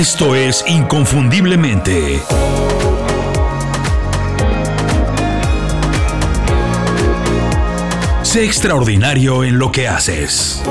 Esto es Inconfundiblemente. Sé extraordinario en lo que haces.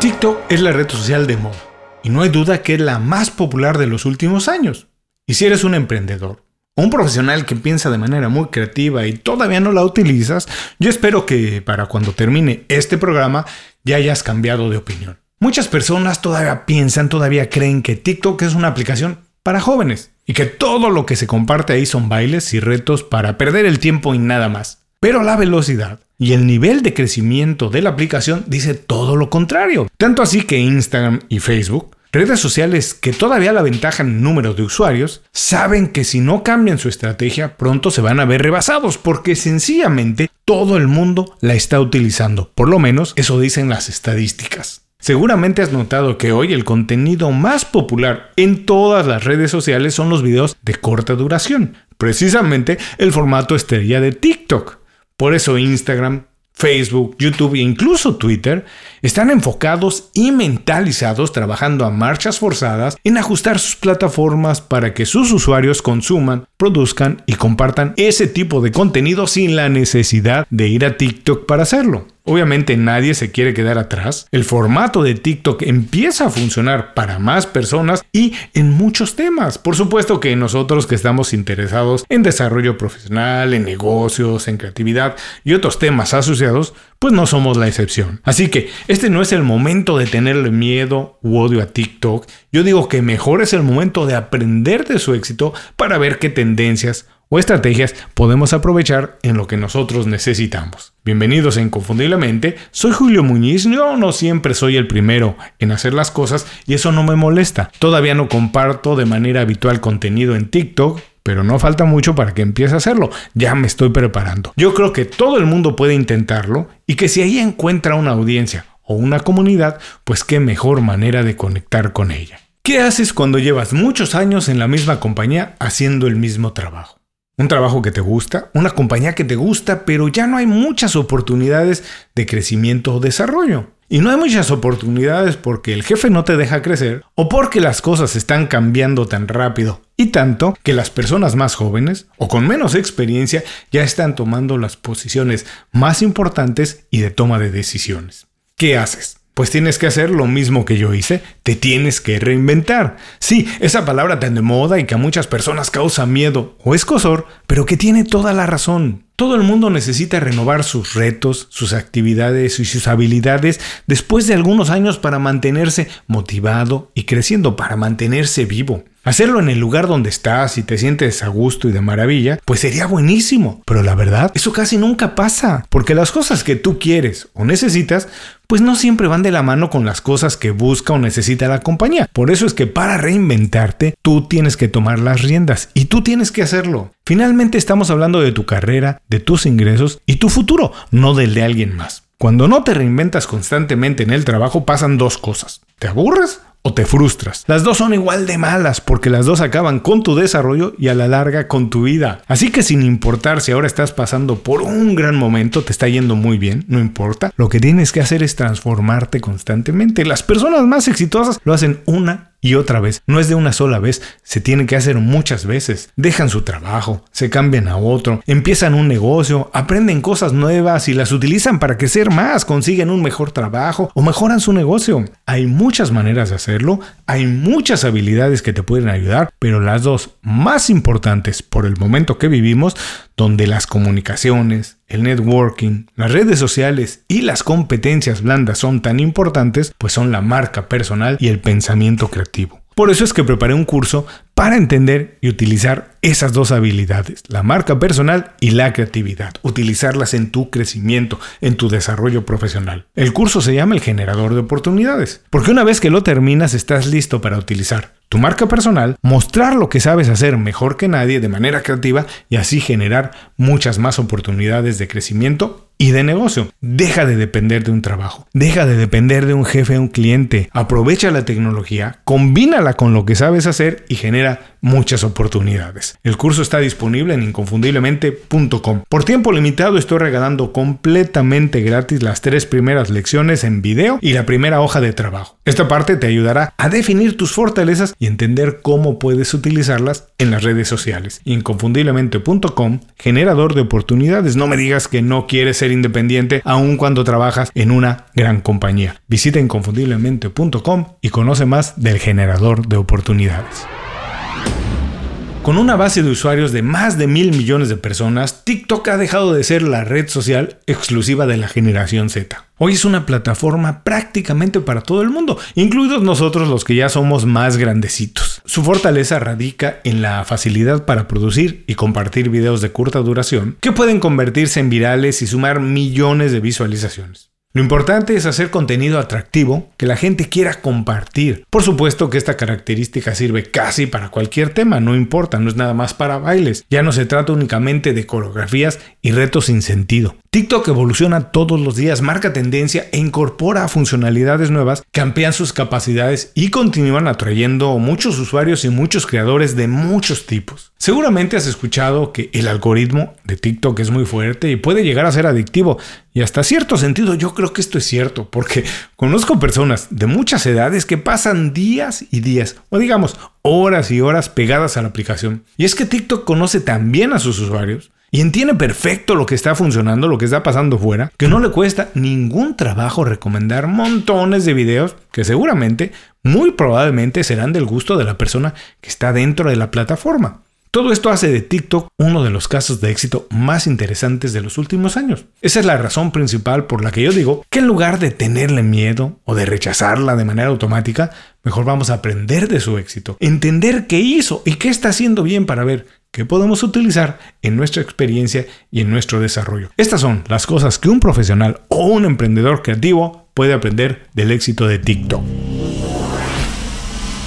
TikTok es la red social de moda y no hay duda que es la más popular de los últimos años. Y si eres un emprendedor o un profesional que piensa de manera muy creativa y todavía no la utilizas, yo espero que para cuando termine este programa ya hayas cambiado de opinión. Muchas personas todavía piensan, todavía creen que TikTok es una aplicación para jóvenes y que todo lo que se comparte ahí son bailes y retos para perder el tiempo y nada más. Pero la velocidad y el nivel de crecimiento de la aplicación dice todo lo contrario. Tanto así que Instagram y Facebook, redes sociales que todavía la ventajan en número de usuarios, saben que si no cambian su estrategia pronto se van a ver rebasados porque sencillamente todo el mundo la está utilizando. Por lo menos eso dicen las estadísticas. Seguramente has notado que hoy el contenido más popular en todas las redes sociales son los videos de corta duración, precisamente el formato estrella de TikTok. Por eso Instagram, Facebook, YouTube e incluso Twitter están enfocados y mentalizados trabajando a marchas forzadas en ajustar sus plataformas para que sus usuarios consuman, produzcan y compartan ese tipo de contenido sin la necesidad de ir a TikTok para hacerlo. Obviamente nadie se quiere quedar atrás. El formato de TikTok empieza a funcionar para más personas y en muchos temas. Por supuesto que nosotros que estamos interesados en desarrollo profesional, en negocios, en creatividad y otros temas asociados, pues no somos la excepción. Así que este no es el momento de tenerle miedo u odio a TikTok. Yo digo que mejor es el momento de aprender de su éxito para ver qué tendencias o estrategias podemos aprovechar en lo que nosotros necesitamos. Bienvenidos a Inconfundiblemente, soy Julio Muñiz, yo no siempre soy el primero en hacer las cosas y eso no me molesta. Todavía no comparto de manera habitual contenido en TikTok, pero no falta mucho para que empiece a hacerlo. Ya me estoy preparando. Yo creo que todo el mundo puede intentarlo y que si ahí encuentra una audiencia o una comunidad, pues qué mejor manera de conectar con ella. ¿Qué haces cuando llevas muchos años en la misma compañía haciendo el mismo trabajo? Un trabajo que te gusta, una compañía que te gusta, pero ya no hay muchas oportunidades de crecimiento o desarrollo. Y no hay muchas oportunidades porque el jefe no te deja crecer o porque las cosas están cambiando tan rápido y tanto que las personas más jóvenes o con menos experiencia ya están tomando las posiciones más importantes y de toma de decisiones. ¿Qué haces? Pues tienes que hacer lo mismo que yo hice, te tienes que reinventar. Sí, esa palabra tan de moda y que a muchas personas causa miedo o escosor, pero que tiene toda la razón. Todo el mundo necesita renovar sus retos, sus actividades y sus habilidades después de algunos años para mantenerse motivado y creciendo, para mantenerse vivo. Hacerlo en el lugar donde estás y te sientes a gusto y de maravilla, pues sería buenísimo. Pero la verdad, eso casi nunca pasa, porque las cosas que tú quieres o necesitas, pues no siempre van de la mano con las cosas que busca o necesita la compañía. Por eso es que para reinventarte, tú tienes que tomar las riendas y tú tienes que hacerlo. Finalmente estamos hablando de tu carrera, de tus ingresos y tu futuro, no del de alguien más. Cuando no te reinventas constantemente en el trabajo pasan dos cosas. ¿Te aburres o te frustras. Las dos son igual de malas porque las dos acaban con tu desarrollo y a la larga con tu vida. Así que sin importar si ahora estás pasando por un gran momento, te está yendo muy bien, no importa. Lo que tienes que hacer es transformarte constantemente. Las personas más exitosas lo hacen una y otra vez. No es de una sola vez, se tiene que hacer muchas veces. Dejan su trabajo, se cambian a otro, empiezan un negocio, aprenden cosas nuevas y las utilizan para crecer más, consiguen un mejor trabajo o mejoran su negocio. Hay muchas maneras de hacerlo, hay muchas habilidades que te pueden ayudar, pero las dos más importantes por el momento que vivimos, donde las comunicaciones, el networking, las redes sociales y las competencias blandas son tan importantes, pues son la marca personal y el pensamiento creativo. Por eso es que preparé un curso para entender y utilizar esas dos habilidades, la marca personal y la creatividad, utilizarlas en tu crecimiento, en tu desarrollo profesional. El curso se llama el generador de oportunidades, porque una vez que lo terminas estás listo para utilizar tu marca personal, mostrar lo que sabes hacer mejor que nadie de manera creativa y así generar muchas más oportunidades de crecimiento y de negocio. Deja de depender de un trabajo, deja de depender de un jefe un cliente. Aprovecha la tecnología, combínala con lo que sabes hacer y genera muchas oportunidades. El curso está disponible en inconfundiblemente.com. Por tiempo limitado estoy regalando completamente gratis las tres primeras lecciones en video y la primera hoja de trabajo. Esta parte te ayudará a definir tus fortalezas y entender cómo puedes utilizarlas en las redes sociales. Inconfundiblemente.com, generador de oportunidades. No me digas que no quieres ser independiente aun cuando trabajas en una gran compañía. Visita inconfundiblemente.com y conoce más del generador de oportunidades. Con una base de usuarios de más de mil millones de personas, TikTok ha dejado de ser la red social exclusiva de la generación Z. Hoy es una plataforma prácticamente para todo el mundo, incluidos nosotros los que ya somos más grandecitos. Su fortaleza radica en la facilidad para producir y compartir videos de corta duración que pueden convertirse en virales y sumar millones de visualizaciones. Lo importante es hacer contenido atractivo que la gente quiera compartir. Por supuesto que esta característica sirve casi para cualquier tema, no importa, no es nada más para bailes. Ya no se trata únicamente de coreografías y retos sin sentido. TikTok evoluciona todos los días, marca tendencia e incorpora funcionalidades nuevas que amplían sus capacidades y continúan atrayendo muchos usuarios y muchos creadores de muchos tipos. Seguramente has escuchado que el algoritmo de TikTok es muy fuerte y puede llegar a ser adictivo. Y hasta cierto sentido yo creo que esto es cierto, porque conozco personas de muchas edades que pasan días y días, o digamos horas y horas pegadas a la aplicación. Y es que TikTok conoce también a sus usuarios y entiende perfecto lo que está funcionando, lo que está pasando fuera, que no le cuesta ningún trabajo recomendar montones de videos que seguramente, muy probablemente serán del gusto de la persona que está dentro de la plataforma. Todo esto hace de TikTok uno de los casos de éxito más interesantes de los últimos años. Esa es la razón principal por la que yo digo que en lugar de tenerle miedo o de rechazarla de manera automática, mejor vamos a aprender de su éxito, entender qué hizo y qué está haciendo bien para ver que podemos utilizar en nuestra experiencia y en nuestro desarrollo. Estas son las cosas que un profesional o un emprendedor creativo puede aprender del éxito de TikTok.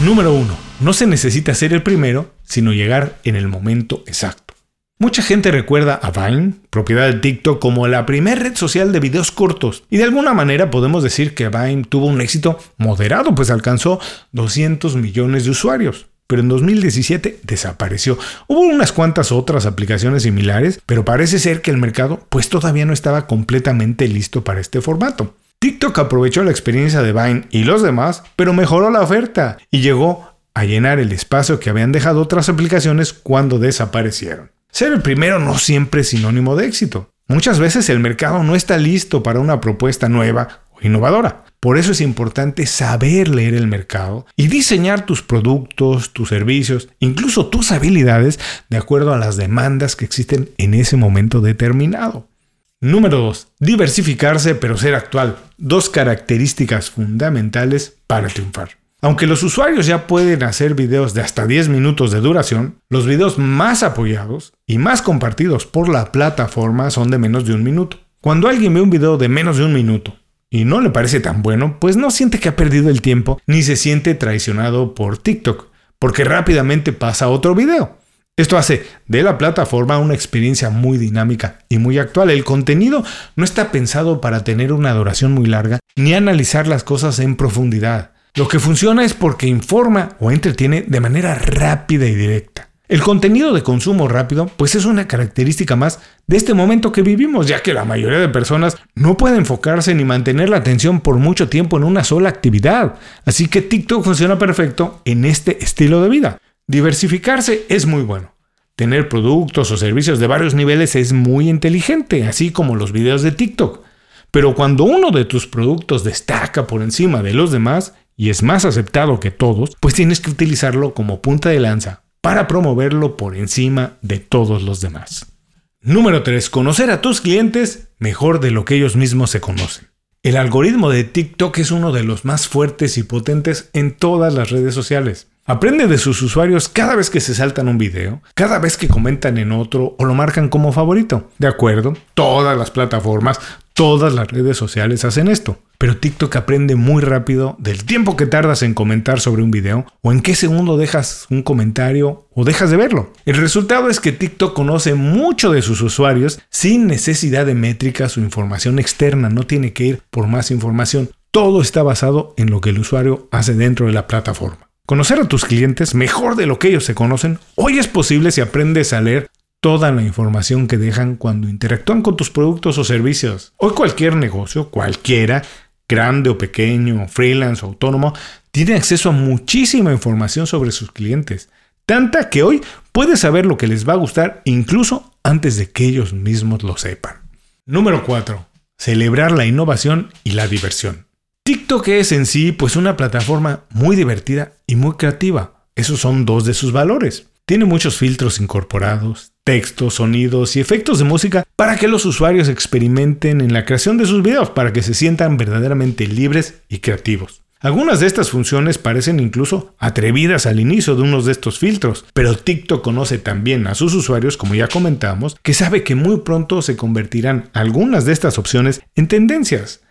Número 1. No se necesita ser el primero, sino llegar en el momento exacto. Mucha gente recuerda a Vine, propiedad de TikTok, como la primera red social de videos cortos. Y de alguna manera podemos decir que Vine tuvo un éxito moderado, pues alcanzó 200 millones de usuarios pero en 2017 desapareció. Hubo unas cuantas otras aplicaciones similares, pero parece ser que el mercado pues todavía no estaba completamente listo para este formato. TikTok aprovechó la experiencia de Vine y los demás, pero mejoró la oferta y llegó a llenar el espacio que habían dejado otras aplicaciones cuando desaparecieron. Ser el primero no siempre es sinónimo de éxito. Muchas veces el mercado no está listo para una propuesta nueva o innovadora. Por eso es importante saber leer el mercado y diseñar tus productos, tus servicios, incluso tus habilidades de acuerdo a las demandas que existen en ese momento determinado. Número 2. Diversificarse pero ser actual. Dos características fundamentales para triunfar. Aunque los usuarios ya pueden hacer videos de hasta 10 minutos de duración, los videos más apoyados y más compartidos por la plataforma son de menos de un minuto. Cuando alguien ve un video de menos de un minuto y no le parece tan bueno, pues no siente que ha perdido el tiempo ni se siente traicionado por TikTok, porque rápidamente pasa a otro video. Esto hace de la plataforma una experiencia muy dinámica y muy actual. El contenido no está pensado para tener una duración muy larga ni analizar las cosas en profundidad. Lo que funciona es porque informa o entretiene de manera rápida y directa. El contenido de consumo rápido pues es una característica más de este momento que vivimos, ya que la mayoría de personas no puede enfocarse ni mantener la atención por mucho tiempo en una sola actividad. Así que TikTok funciona perfecto en este estilo de vida. Diversificarse es muy bueno. Tener productos o servicios de varios niveles es muy inteligente, así como los videos de TikTok. Pero cuando uno de tus productos destaca por encima de los demás y es más aceptado que todos, pues tienes que utilizarlo como punta de lanza para promoverlo por encima de todos los demás. Número 3. Conocer a tus clientes mejor de lo que ellos mismos se conocen. El algoritmo de TikTok es uno de los más fuertes y potentes en todas las redes sociales. Aprende de sus usuarios cada vez que se saltan un video, cada vez que comentan en otro o lo marcan como favorito. De acuerdo, todas las plataformas, todas las redes sociales hacen esto. Pero TikTok aprende muy rápido del tiempo que tardas en comentar sobre un video o en qué segundo dejas un comentario o dejas de verlo. El resultado es que TikTok conoce mucho de sus usuarios sin necesidad de métricas o información externa, no tiene que ir por más información. Todo está basado en lo que el usuario hace dentro de la plataforma. Conocer a tus clientes mejor de lo que ellos se conocen hoy es posible si aprendes a leer toda la información que dejan cuando interactúan con tus productos o servicios. Hoy cualquier negocio, cualquiera, grande o pequeño, freelance o autónomo, tiene acceso a muchísima información sobre sus clientes. Tanta que hoy puedes saber lo que les va a gustar incluso antes de que ellos mismos lo sepan. Número 4. Celebrar la innovación y la diversión. TikTok es en sí pues una plataforma muy divertida y muy creativa. Esos son dos de sus valores. Tiene muchos filtros incorporados, textos, sonidos y efectos de música para que los usuarios experimenten en la creación de sus videos, para que se sientan verdaderamente libres y creativos. Algunas de estas funciones parecen incluso atrevidas al inicio de uno de estos filtros, pero TikTok conoce también a sus usuarios, como ya comentamos, que sabe que muy pronto se convertirán algunas de estas opciones en tendencias.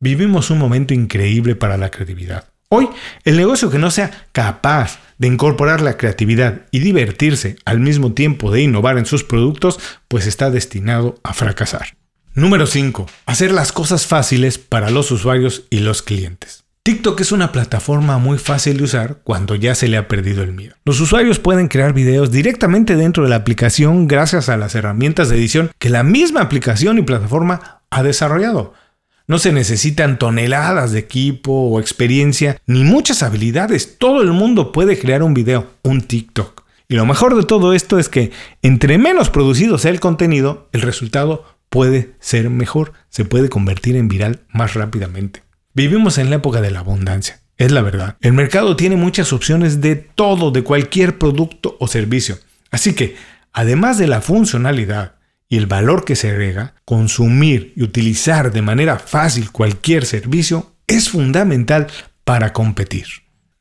Vivimos un momento increíble para la creatividad. Hoy, el negocio que no sea capaz de incorporar la creatividad y divertirse al mismo tiempo de innovar en sus productos, pues está destinado a fracasar. Número 5. Hacer las cosas fáciles para los usuarios y los clientes. TikTok es una plataforma muy fácil de usar cuando ya se le ha perdido el miedo. Los usuarios pueden crear videos directamente dentro de la aplicación gracias a las herramientas de edición que la misma aplicación y plataforma ha desarrollado. No se necesitan toneladas de equipo o experiencia ni muchas habilidades. Todo el mundo puede crear un video, un TikTok. Y lo mejor de todo esto es que entre menos producido sea el contenido, el resultado puede ser mejor, se puede convertir en viral más rápidamente. Vivimos en la época de la abundancia. Es la verdad. El mercado tiene muchas opciones de todo, de cualquier producto o servicio. Así que, además de la funcionalidad y el valor que se agrega, consumir y utilizar de manera fácil cualquier servicio es fundamental para competir.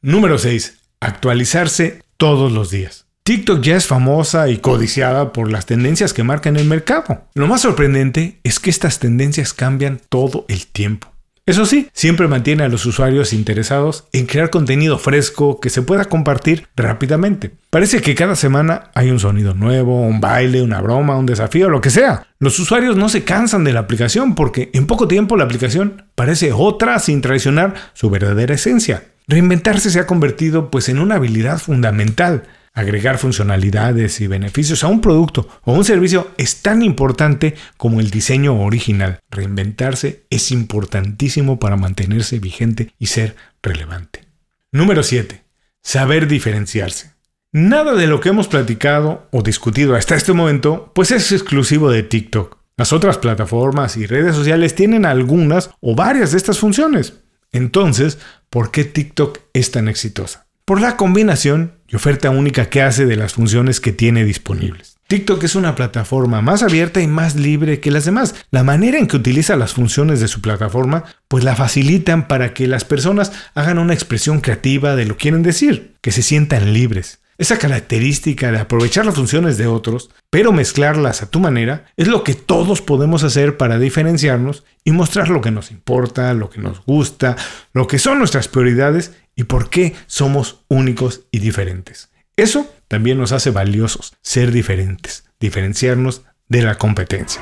Número 6. Actualizarse todos los días. TikTok ya es famosa y codiciada por las tendencias que marcan el mercado. Lo más sorprendente es que estas tendencias cambian todo el tiempo. Eso sí, siempre mantiene a los usuarios interesados en crear contenido fresco que se pueda compartir rápidamente. Parece que cada semana hay un sonido nuevo, un baile, una broma, un desafío, lo que sea. Los usuarios no se cansan de la aplicación porque en poco tiempo la aplicación parece otra sin traicionar su verdadera esencia. Reinventarse se ha convertido pues en una habilidad fundamental Agregar funcionalidades y beneficios a un producto o un servicio es tan importante como el diseño original. Reinventarse es importantísimo para mantenerse vigente y ser relevante. Número 7. Saber diferenciarse. Nada de lo que hemos platicado o discutido hasta este momento pues es exclusivo de TikTok. Las otras plataformas y redes sociales tienen algunas o varias de estas funciones. Entonces, ¿por qué TikTok es tan exitosa? Por la combinación y oferta única que hace de las funciones que tiene disponibles. TikTok es una plataforma más abierta y más libre que las demás. La manera en que utiliza las funciones de su plataforma, pues la facilitan para que las personas hagan una expresión creativa de lo que quieren decir, que se sientan libres. Esa característica de aprovechar las funciones de otros, pero mezclarlas a tu manera, es lo que todos podemos hacer para diferenciarnos y mostrar lo que nos importa, lo que nos gusta, lo que son nuestras prioridades y por qué somos únicos y diferentes. Eso también nos hace valiosos, ser diferentes, diferenciarnos de la competencia.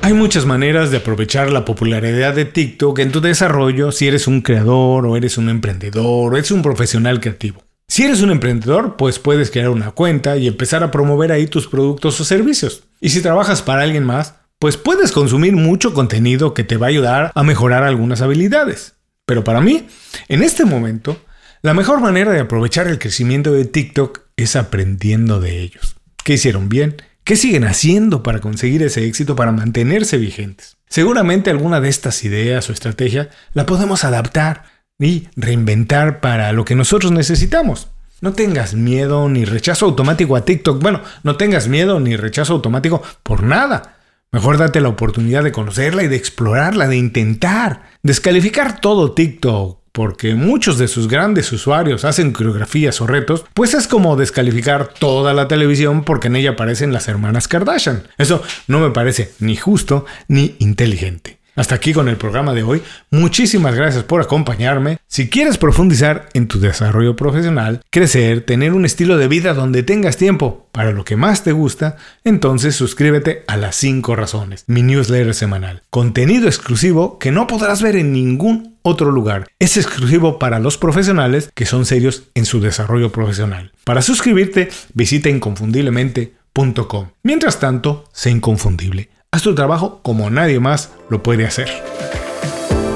Hay muchas maneras de aprovechar la popularidad de TikTok en tu desarrollo si eres un creador o eres un emprendedor o eres un profesional creativo. Si eres un emprendedor, pues puedes crear una cuenta y empezar a promover ahí tus productos o servicios. Y si trabajas para alguien más, pues puedes consumir mucho contenido que te va a ayudar a mejorar algunas habilidades. Pero para mí, en este momento, la mejor manera de aprovechar el crecimiento de TikTok es aprendiendo de ellos. ¿Qué hicieron bien? ¿Qué siguen haciendo para conseguir ese éxito, para mantenerse vigentes? Seguramente alguna de estas ideas o estrategia la podemos adaptar y reinventar para lo que nosotros necesitamos. No tengas miedo ni rechazo automático a TikTok. Bueno, no tengas miedo ni rechazo automático por nada. Mejor date la oportunidad de conocerla y de explorarla, de intentar. Descalificar todo TikTok porque muchos de sus grandes usuarios hacen coreografías o retos, pues es como descalificar toda la televisión porque en ella aparecen las hermanas Kardashian. Eso no me parece ni justo ni inteligente. Hasta aquí con el programa de hoy. Muchísimas gracias por acompañarme. Si quieres profundizar en tu desarrollo profesional, crecer, tener un estilo de vida donde tengas tiempo para lo que más te gusta, entonces suscríbete a las 5 razones, mi newsletter semanal. Contenido exclusivo que no podrás ver en ningún otro lugar. Es exclusivo para los profesionales que son serios en su desarrollo profesional. Para suscribirte, visita inconfundiblemente.com. Mientras tanto, sé inconfundible. Haz tu trabajo como nadie más lo puede hacer.